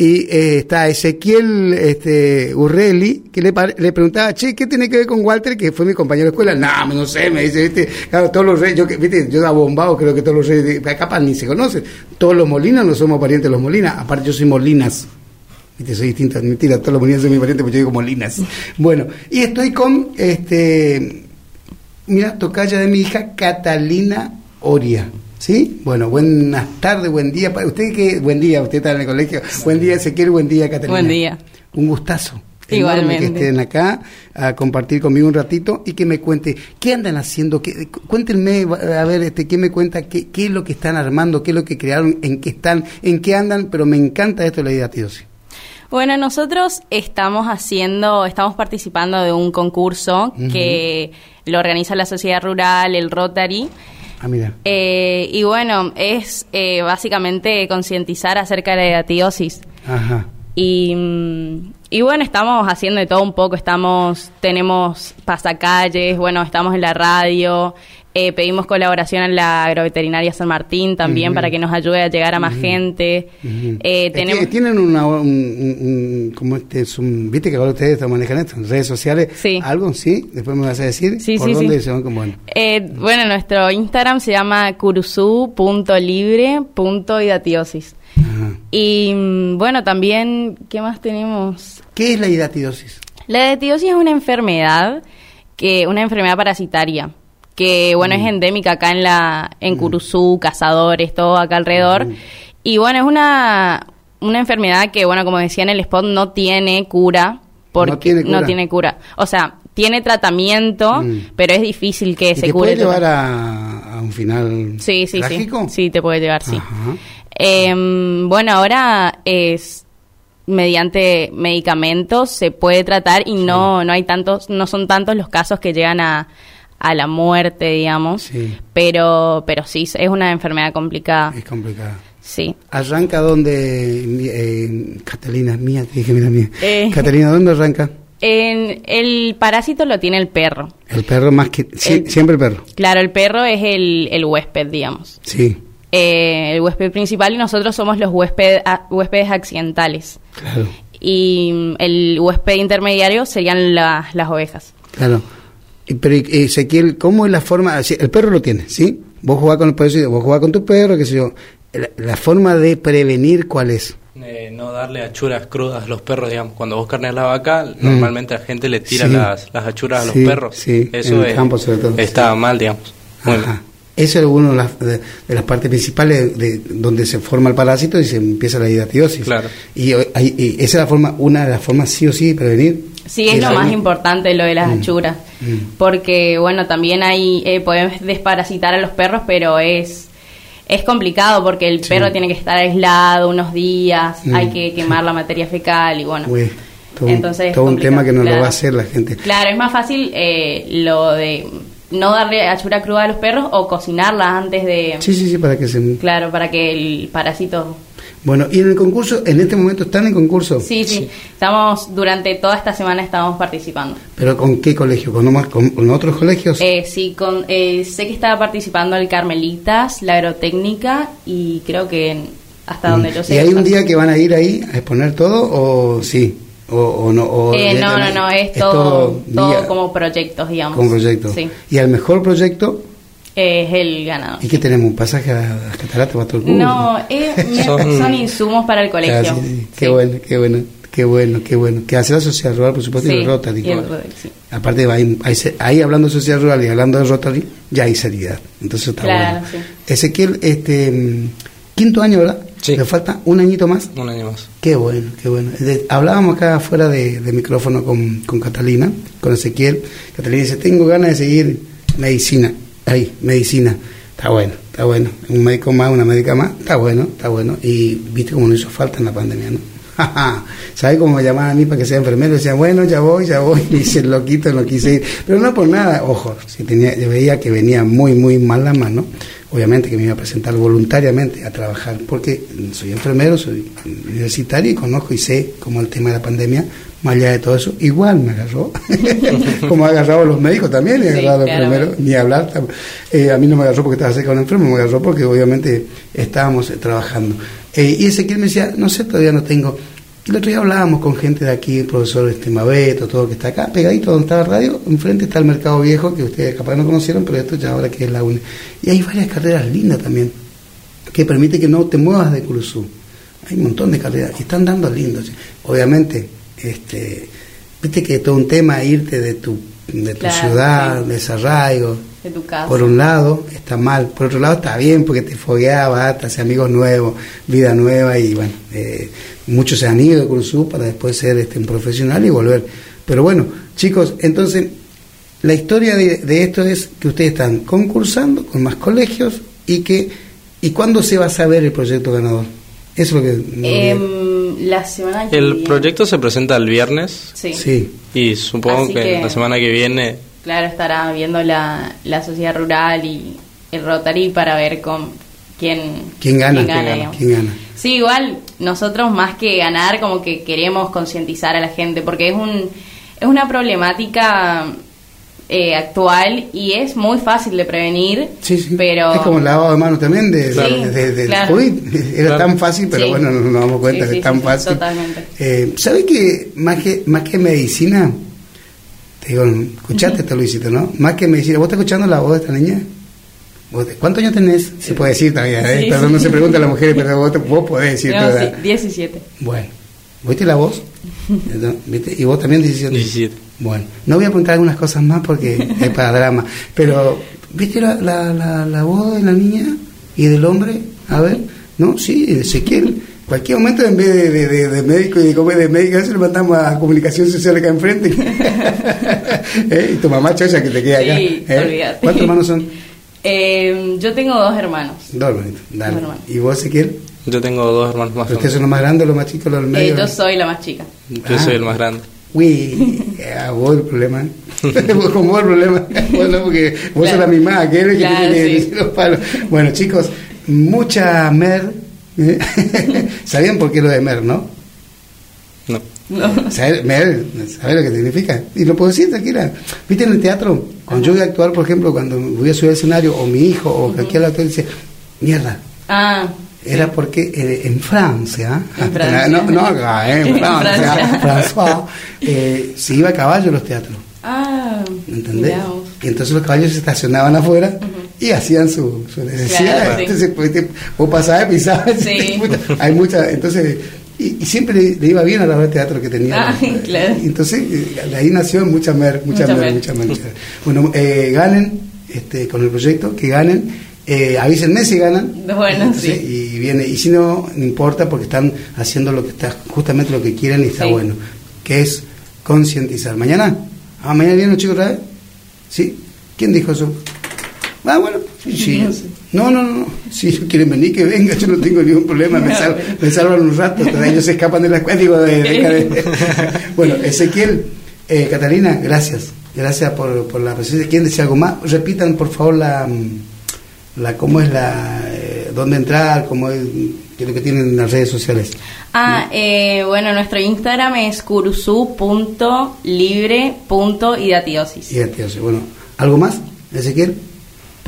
Y eh, está Ezequiel este, Urrelli, que le, le preguntaba, che, ¿qué tiene que ver con Walter, que fue mi compañero de escuela? No, no sé, me dice, ¿viste? Claro, todos los reyes, yo, ¿viste? yo abombado, creo que todos los reyes, capaz ni se conocen. Todos los Molinas no somos parientes de los Molinas, aparte yo soy Molinas. Viste, soy distinta, mentira, todos los Molinas son mis parientes, pero yo digo Molinas. Bueno, y estoy con, este, mira, tocaya de mi hija Catalina Oria. ¿Sí? Bueno, buenas tardes, buen día. para ¿Usted qué? Buen día, usted está en el colegio. Buen día, Ezequiel, buen día, Catalina. Buen día. Un gustazo. Igualmente. Que estén acá a compartir conmigo un ratito y que me cuente qué andan haciendo. Qué, cuéntenme, a ver, este, qué me cuenta, qué, qué es lo que están armando, qué es lo que crearon, en qué están, en qué andan, pero me encanta esto de la hidatidosis. Bueno, nosotros estamos haciendo, estamos participando de un concurso que lo organiza la Sociedad Rural, el Rotary. Ah, mira. Eh, y bueno, es eh, básicamente concientizar acerca de la hidatidosis. Ajá. Y, mm, y bueno, estamos haciendo de todo un poco. Estamos, tenemos pasacalles, bueno, estamos en la radio. Eh, pedimos colaboración en la agroveterinaria San Martín también para que nos ayude a llegar a más gente. Eh, tenemos, Ti- Tienen una, un, un- un- como este, es un- viste que ahora ustedes manejan esto, en redes sociales, Sí. algo, sí, después me vas a decir Sí, por sí, dónde se van como bueno. Eh, bueno, nuestro Instagram se llama curusu.libre.idatiosis. Ajá. Y mm, bueno, también, ¿qué más tenemos? ¿Qué es la hidatidosis? La idatiosis es una enfermedad, que una enfermedad parasitaria, que bueno, Mm. es endémica acá en la en Curuzú, Cazadores, todo acá alrededor. Y bueno, es una, una enfermedad que, bueno, como decía en el spot, no tiene cura. Porque No tiene cura. no tiene cura. O sea, tiene tratamiento, Mm. pero es difícil que ¿Y se te cure. puede llevar a, a un final Sí, sí, trágico? sí. Sí, te puede llevar, sí. Em, bueno, ahora es mediante medicamentos se puede tratar y no no hay tantos no son tantos los casos que llegan a, a la muerte, digamos. Sí. Pero pero sí es una enfermedad complicada. Es complicado. Sí. ¿Arranca donde, mi- eh, Catalina, mía, te dije, mira, mía. Eh. Catalina, ¿dónde arranca? En, el parásito lo tiene el perro. El perro más que, El- siempre el perro, Claro, el perro es el, el huésped, digamos. sí, Eh, el huésped principal y nosotros somos los huésped, a- huéspedes accidentales. claro, Y mm, el huésped intermediario serían la- las ovejas. claro. Y, Pero y- Ezequiel, ¿cómo es la forma? El perro lo tiene, ¿sí? Vos jugás con el perro, vos jugás con tu perro, qué sé yo. La, la forma de prevenir, ¿cuál es? Eh, no darle achuras crudas a los perros, digamos. Cuando vos carneas la vaca, normalmente la gente le tira Sí. las, las achuras a los Sí, perros. sí, Eso en el es- campo sobre todo. está mal, digamos. Muy Ajá. mal. Eso es uno de las, de, de las partes principales de, donde se forma el parásito y se empieza la hidratiosis. Claro. Y, eh, hay- y esa es la forma, una de las formas sí o sí de prevenir. Sí, es lo más importante lo de las Mm. achuras. Mm. Porque, bueno, también hay, eh, podemos desparasitar a los perros, pero es, es complicado porque el Sí. perro tiene que estar aislado unos días, Mm. hay que quemar la materia fecal y bueno. Uy, todo, Entonces todo un tema que no lo va a hacer la gente. Claro, es más fácil eh, lo de no darle achura cruda a los perros o cocinarlas antes de... Sí, sí, sí, para que se... Claro, para que el parásito... Bueno, y en el concurso, en este momento están en concurso. Sí, sí, estamos, durante toda esta semana estamos participando. ¿Pero con qué colegio? ¿Con, nomás- con, con otros colegios? Eh, sí, con, eh, sé que estaba participando el Carmelitas, la Agrotécnica y creo que hasta donde yo sé. Mm. ¿Y hay un día que van a ir ahí a exponer todo o sí? ¿O, o no? O Eh, no, no, no, es, todo, todo día- como proyectos, digamos. como proyecto. Sí, ¿Y al mejor proyecto? Es el ganador. ¿Y qué tenemos? ¿Un pasaje a las cataratas para todo el curso? No, me- son, Son- insumos para el colegio. Ah, sí, sí. Qué Sí. bueno, qué bueno, qué bueno, qué bueno. Que hace la sociedad rural, por supuesto, y Sí, el Rotary. y el. Rotary, sí. Aparte, ahí, ahí, hablando de sociedad rural y hablando de Rotary, ya hay seriedad. Entonces está Claro, bueno. sí. Ezequiel, este, quinto año, ¿verdad? Sí. Le falta un añito más. Un año más. Qué bueno, qué bueno. De- hablábamos acá fuera de, de micrófono con, con Catalina, con Ezequiel. Catalina dice, tengo ganas de seguir medicina. Ahí, medicina. Está bueno, está bueno. Un médico más, una médica más, está bueno, está bueno. Y viste cómo no hizo falta en la pandemia, ¿no? ¿Sabes cómo me llamaban a mí para que sea enfermero? Decían, bueno, ya voy, ya voy. Y dice, loquito, no quise ir. Pero no por nada, ojo, si tenía, yo veía que venía muy, muy mal la mano. Obviamente que me iba a presentar voluntariamente a trabajar, porque soy enfermero, soy universitario y conozco y sé cómo el tema de la pandemia, más allá de todo eso, igual me agarró. como ha agarrado a los médicos también, Sí, agarrado a los ni hablar. eh, a mí no me agarró porque estaba cerca de un enfermo, me agarró porque obviamente estábamos eh, trabajando. Eh, y Ezequiel me decía, no sé, todavía no tengo. El otro día hablábamos con gente de aquí, el profesor este Mabeto, todo que está acá, pegadito donde está la radio, enfrente está el Mercado Viejo, que ustedes capaz no conocieron, pero esto ya ahora que es la UNE. Y hay varias carreras lindas también, que permite que no te muevas de Curuzú. Hay un montón de carreras, y están dando lindos. Obviamente, este, viste que todo un tema irte de tu, de tu Claro, ciudad, sí. de tu casa. por un lado está mal, por otro lado está bien porque te fogueabas, te hace amigos nuevos, vida nueva y bueno, eh, muchos se han ido de Cruzú para después ser este, un profesional y volver. Pero bueno, chicos, entonces la historia de, de esto es que ustedes están concursando con más colegios y que y cuándo se va a saber el proyecto ganador. Eso es lo que. Em, la semana que El viene- proyecto se presenta el viernes Sí. sí. y supongo que, que- la semana que viene Claro, estará viendo la, la sociedad rural y el Rotary para ver con quién, ¿Quién gana? quién ¿Quién gana? ¿Quién gana? Sí, igual nosotros más que ganar, como que queremos concientizar a la gente, porque es un es una problemática eh, actual y es muy fácil de prevenir, Sí, sí. pero Es como el lavado de manos también de, Claro. de- de- del claro. COVID. Era Claro. tan fácil, pero Sí. bueno, no nos damos cuenta Sí, que sí, es tan sí, sí, fácil. totalmente. Eh, ¿Sabes que más que más que medicina? Te digo, escuchaste esto, Luisito, ¿no? Más que medicina. ¿Vos estás escuchando la voz de esta niña? ¿Vos te- ¿Cuántos años tenés? Se puede decir todavía, ¿eh? Sí, Perdón, sí. no se pregunta a las mujeres, pero vos, te- vos podés decir no, sí, 17. Bueno, ¿viste la voz? ¿Viste? ¿Y vos también 17? 17. Bueno, no voy a preguntar algunas cosas más porque es para drama, pero ¿viste la, la, la, la voz de la niña y del hombre? A ver, ¿no? Sí, Ezequiel. Cualquier momento en vez de, de, de- de médico y de comer de médico, eso le mandamos a comunicación social acá enfrente. ¿Eh? Y tu mamá chocha que te queda acá. Sí, ¿eh? olvídate. ¿Cuántos hermanos son? Eh, yo tengo dos hermanos. Dos hermanitos. Dale. Dos hermanos. ¿Y vos, Ezequiel? Yo tengo dos hermanos más. ¿Ustedes son los más grandes, los más chicos, los del Eh, medio? yo soy la más chica. Yo Ah. soy el más grande. Uy, a vos el problema. Vos el problema. Bueno, porque vos Claro. sos la misma, aquel que Claro, tiene sí. decir los palos. Bueno, chicos, mucha mer. ¿eh? ¿Sabían por qué lo de mer, no? No. No. ¿Sabe- Mer, ¿sabes lo que significa? Y lo puedo decir tranquila. ¿Viste en el teatro? Cuando yo voy a actuar, por ejemplo, cuando voy a subir al escenario, o mi hijo, o cualquier actor dice, mierda, Ah, era porque eh, en Francia, En Francia. no, no acá, eh, en En Francia, Francia. François, eh, se iba a caballo a los teatros. ah, ¿Entendés? Y entonces los caballos se estacionaban afuera y hacían su, su necesidad. Claro, sí. entonces, pues, te- vos pasabas, pisabas. Sí. Hay mucha, entonces, y, y siempre le, le iba bien a la obra de teatro que tenía. Ah, claro. Entonces, eh, de ahí nació mucha mer, mucha, Mucha mer, mer. mucha mer. Bueno, eh, ganen este, con el proyecto, que ganen. Eh, avísenme si ganan. Bueno, Entonces, sí. Y viene, y si no, no importa porque están haciendo lo que está, justamente lo que quieren y está Sí. bueno, que es concientizar. ¿Mañana? Ah, mañana vienen los chicos otra vez. ¿Sí? ¿Quién dijo eso? Ah, bueno, sí. No sé. No, no, no, si ellos quieren venir, que venga, yo no tengo ningún problema, me, sal- me salvan un rato, ellos se escapan de la escuela, digo, de, de- de- Bueno, Ezequiel, eh, Catalina, gracias, gracias por, por la presencia. ¿Quieren decir algo más? Repitan, por favor, la, mm, la cómo es la, eh, dónde entrar, cómo es, qué es lo que tienen en las redes sociales. Ah, eh, bueno, nuestro Instagram es curusu.libre.idatiosis. Hace, bueno, ¿algo más, Ezequiel?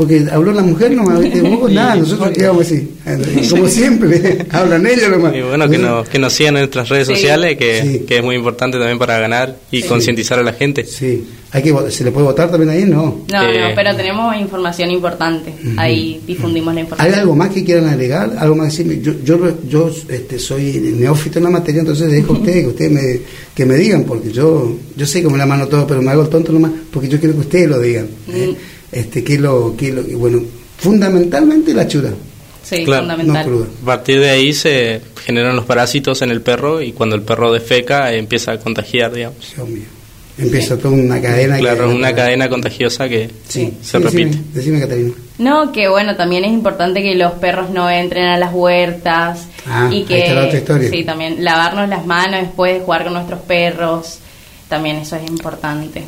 Porque habló la mujer nomás, ¿viste? Vos, nada, nosotros qué vamos a decir. Eh, Como siempre, hablan ellos nomás. Y bueno, que nos, que nos sigan en nuestras redes Sí. sociales, que, Sí. que es muy importante también para ganar y Sí. concientizar a la gente. Sí, hay que, ¿se le puede votar también ahí? No. No, Eh, no, pero tenemos información importante. Ahí difundimos la ¿Hay información. algo más que quieran agregar? ¿Algo más que decirme? Yo, yo, yo este, soy neófito en la materia, entonces dejo a ustedes que ustedes me, que me digan, porque yo yo sé cómo la mano todo, pero me hago el tonto nomás, porque yo quiero que ustedes lo digan. ¿eh? Este, ¿qué es lo, qué es lo- y bueno, fundamentalmente la chura, Sí, Claro, no fundamental. cruda. A partir de ahí se generan los parásitos en el perro y cuando el perro defeca empieza a contagiar, digamos. Dios mío. Empieza toda una cadena. que- Claro, una cadena contagiosa que Sí, se sí, repite. Decime, decime, Catalina. No, que bueno, también es importante que los perros no entren a las huertas Ah, y ahí que está la otra historia. sí, también lavarnos las manos después de jugar con nuestros perros, también eso es importante.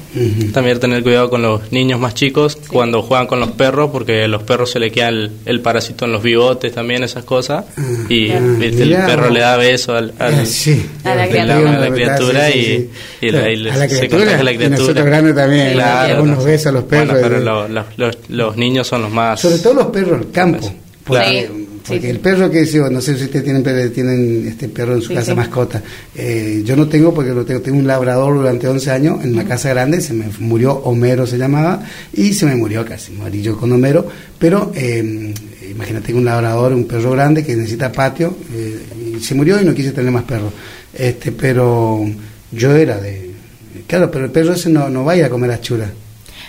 También tener cuidado con los niños más chicos cuando juegan con los perros, porque a los perros se le queda el, el parásito en los bigotes también, esas cosas. Ah, y viste, el perro le da beso al, al- Ah, sí. A la criatura. A la criatura sí, y- la- y a la se criatura, la y nosotros criatura. grandes también, Claro. unos besos a los perros. Bueno, pero eh. lo- lo- los, los niños son los más... Sobre todo los perros del campo. Porque Sí. Porque Sí, sí. el perro que dice, no sé si ustedes tienen, perro- tienen este perro en su Sí, casa mascota. Eh, yo no tengo porque lo tengo, tengo un labrador durante 11 años en una casa grande, se me murió, Homero se llamaba, y se me murió casi, morí yo con Homero, pero eh, imagínate un labrador, un perro grande que necesita patio, eh, y se murió y no quise tener más perros. Este, pero yo era de... Claro, pero el perro ese no, no va a ir a comer.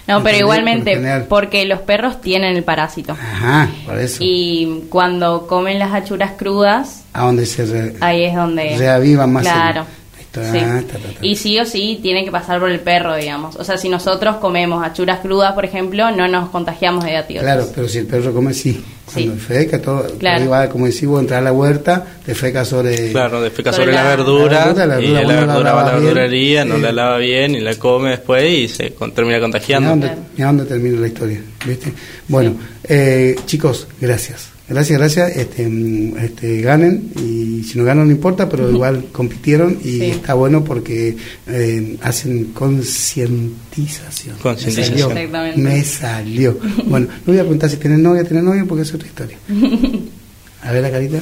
No, pero por igualmente, porque los perros tienen el parásito. Ajá, por eso. Y cuando comen las achuras crudas, a donde se re- ahí es donde... reavivan más Claro. Sí. ah, ta, ta, ta. Y sí o sí tiene que pasar por el perro, digamos. O sea, si nosotros comemos achuras crudas, por ejemplo, no nos contagiamos de gatiosis. Claro, pero si el perro come, sí. Cuando Sí. feca, todo. Claro. ahí va, como decís vos, entrar a la huerta, te feca sobre. Claro, defeca Sobre sobre la, la- verdura, La verdura, la y verdura, la vos no la verdura va a la verdurería, no eh. la lava bien y la come después y se con- termina Mira contagiando. dónde, Claro. mira dónde termina la historia, ¿viste? Bueno, eh, chicos, gracias. Gracias, gracias. Este, mm, este, ganen y si no ganan no importa, pero igual compitieron y Sí. está bueno porque eh, hacen concientización. Concientización. Me salió. Exactamente. Me salió. Bueno, no voy a preguntar si tenés novia, tenés novia porque es otra historia. A ver la carita.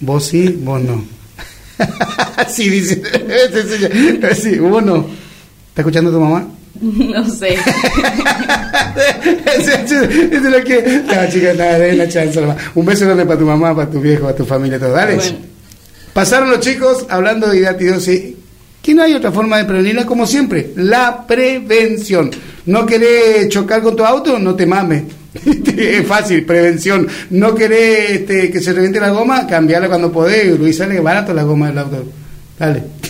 Vos sí, vos no. sí, dice. sí, vos no. ¿Está escuchando tu mamá? no sé. Eso es lo que. No, chicas, nada, den la chance nomás. Un beso grande para tu mamá, para tu viejo, para tu familia, todo. Dale. Bueno. Pasaron los chicos hablando de hidatidosis. Que no hay otra forma de prevenirla, como siempre, la prevención. ¿No querés chocar con tu auto? No te mames. es fácil, prevención. ¿No querés este, que se reviente la goma? Cambiarla cuando podés. Luis, sale barato la goma del auto. Dale.